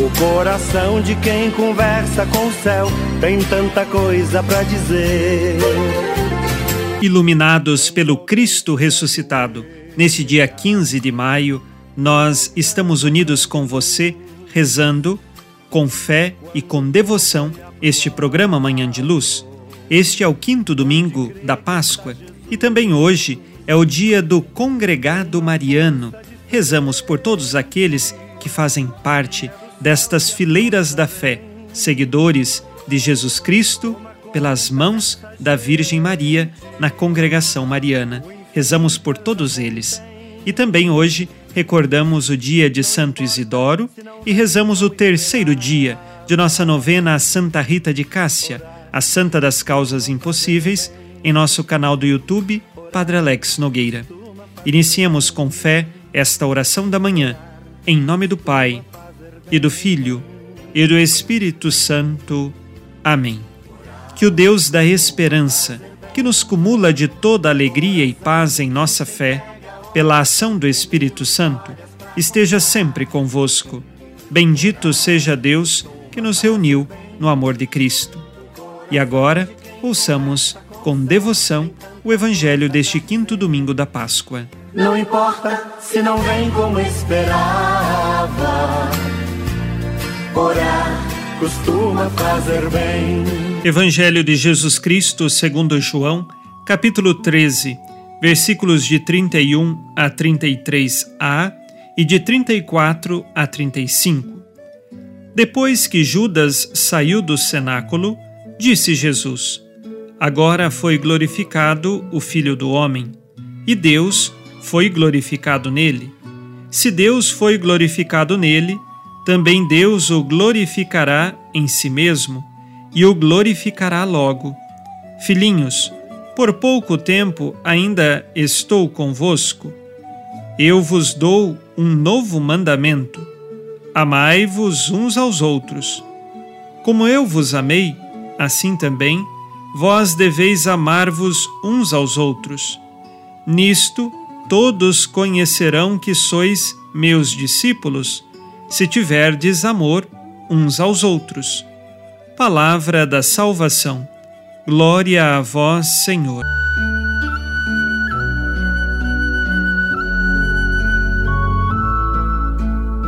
O coração de quem conversa com o céu tem tanta coisa para dizer. Iluminados pelo Cristo ressuscitado, nesse dia 15 de maio, nós estamos unidos com você, rezando com fé e com devoção este programa Manhã de Luz. Este é o quinto domingo da Páscoa e também hoje é o dia do Congregado Mariano. Rezamos por todos aqueles que fazem parte destas fileiras da fé, seguidores de Jesus Cristo, pelas mãos da Virgem Maria na congregação mariana. Rezamos por todos eles. E também hoje recordamos o dia de Santo Isidoro e rezamos o terceiro dia de nossa novena a Santa Rita de Cássia, a Santa das Causas Impossíveis, em nosso canal do YouTube, Padre Alex Nogueira. Iniciemos com fé esta oração da manhã, em nome do Pai, e do Filho, e do Espírito Santo. Amém. Que o Deus da esperança, que nos cumula de toda alegria e paz em nossa fé, pela ação do Espírito Santo, esteja sempre convosco. Bendito seja Deus que nos reuniu no amor de Cristo. E agora, ouçamos com devoção o Evangelho deste quinto domingo da Páscoa. Não importa se não vem como esperava, orar costuma fazer bem. Evangelho de Jesus Cristo segundo João, capítulo 13 versículos de 31 a 33a e de 34 a 35. Depois que Judas saiu do cenáculo, disse Jesus: Agora foi glorificado o Filho do Homem, e Deus foi glorificado nele. Se Deus foi glorificado nele, também Deus o glorificará em si mesmo e o glorificará logo. Filhinhos, por pouco tempo ainda estou convosco. Eu vos dou um novo mandamento: amai-vos uns aos outros. Como eu vos amei, assim também vós deveis amar-vos uns aos outros. Nisto todos conhecerão que sois meus discípulos, se tiverdes amor uns aos outros. Palavra da salvação. Glória a vós, Senhor.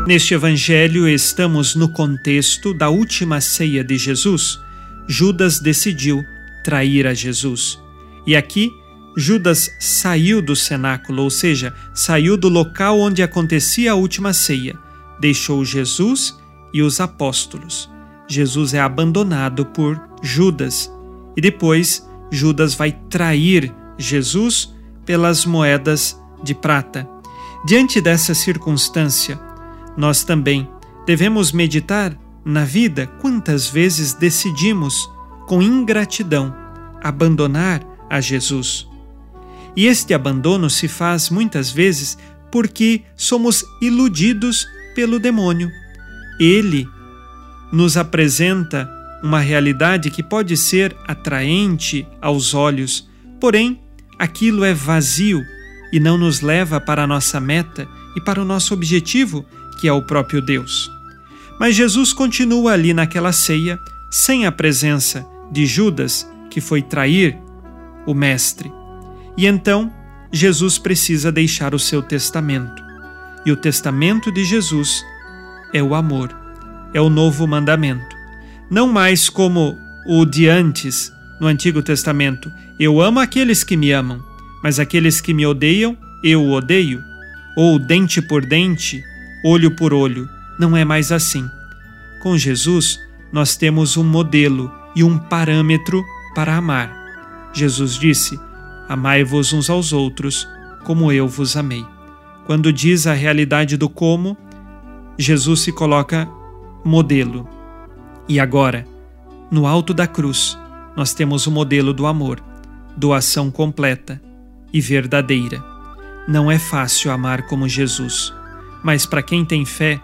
Neste Evangelho, estamos no contexto da última ceia de Jesus. Judas decidiu trair a Jesus. E aqui, Judas saiu do cenáculo, ou seja, saiu do local onde acontecia a última ceia, deixou Jesus e os apóstolos. Jesus é abandonado por Judas e depois Judas vai trair Jesus pelas moedas de prata. Diante dessa circunstância, nós também devemos meditar na vida quantas vezes decidimos, com ingratidão, abandonar a Jesus. E este abandono se faz muitas vezes porque somos iludidos pelo demônio. Ele nos apresenta uma realidade que pode ser atraente aos olhos, porém, aquilo é vazio e não nos leva para a nossa meta e para o nosso objetivo, que é o próprio Deus. Mas Jesus continua ali naquela ceia, sem a presença de Judas, que foi trair o Mestre. E então, Jesus precisa deixar o seu testamento. E o testamento de Jesus é o amor, é o novo mandamento não mais como o de antes, no Antigo Testamento: Eu amo aqueles que me amam, mas aqueles que me odeiam, eu odeio. Ou dente por dente, olho por olho. Não é mais assim. Com Jesus, nós temos um modelo e um parâmetro para amar. Jesus disse: Amai-vos uns aos outros, como eu vos amei. Quando diz a realidade do como, Jesus se coloca modelo. E agora, No alto da cruz, nós temos o modelo do amor, doação completa e verdadeira. Não é fácil amar como Jesus, mas para quem tem fé,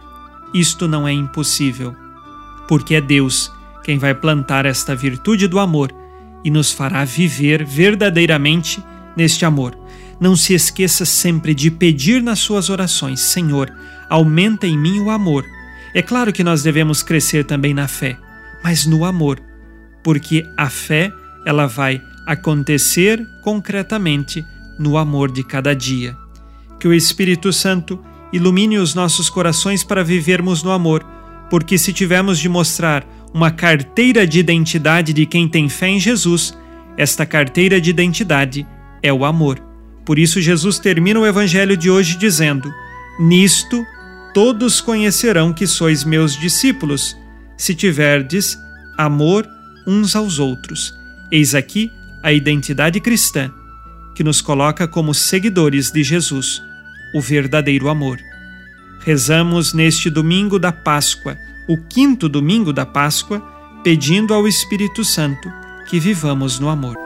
isto não é impossível, porque é Deus quem vai plantar esta virtude do amor e nos fará viver verdadeiramente neste amor. Não se esqueça sempre de pedir nas suas orações: Senhor, aumenta em mim o amor. É claro que nós devemos crescer também na fé, mas no amor, porque a fé ela vai acontecer concretamente no amor de cada dia. Que o Espírito Santo ilumine os nossos corações para vivermos no amor, porque se tivermos de mostrar uma carteira de identidade de quem tem fé em Jesus, esta carteira de identidade é o amor. Por isso, Jesus termina o evangelho de hoje dizendo: Nisto todos conhecerão que sois meus discípulos, se tiverdes amor uns aos outros. Eis aqui a identidade cristã, que nos coloca como seguidores de Jesus, o verdadeiro amor. Rezamos neste domingo da Páscoa, o quinto domingo da Páscoa, pedindo ao Espírito Santo que vivamos no amor.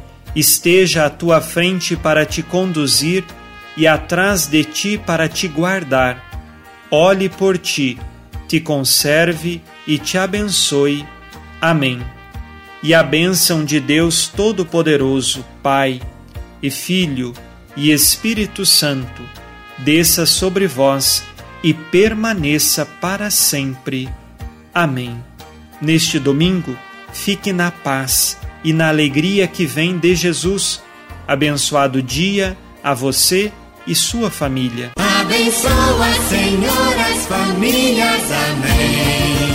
esteja à tua frente para te conduzir e atrás de ti para te guardar. Olhe por ti, te conserve e te abençoe. Amém. E a bênção de Deus Todo-Poderoso, Pai e Filho e Espírito Santo, desça sobre vós e permaneça para sempre. Amém. Neste domingo, fique na paz e na alegria que vem de Jesus. Abençoado dia a você e sua família. Abençoa, Senhor, as famílias. Amém.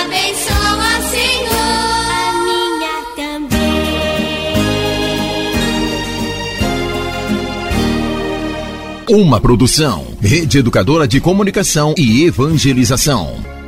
Abençoa, Senhor, a minha também. Uma produção, Rede Educadora de Comunicação e Evangelização.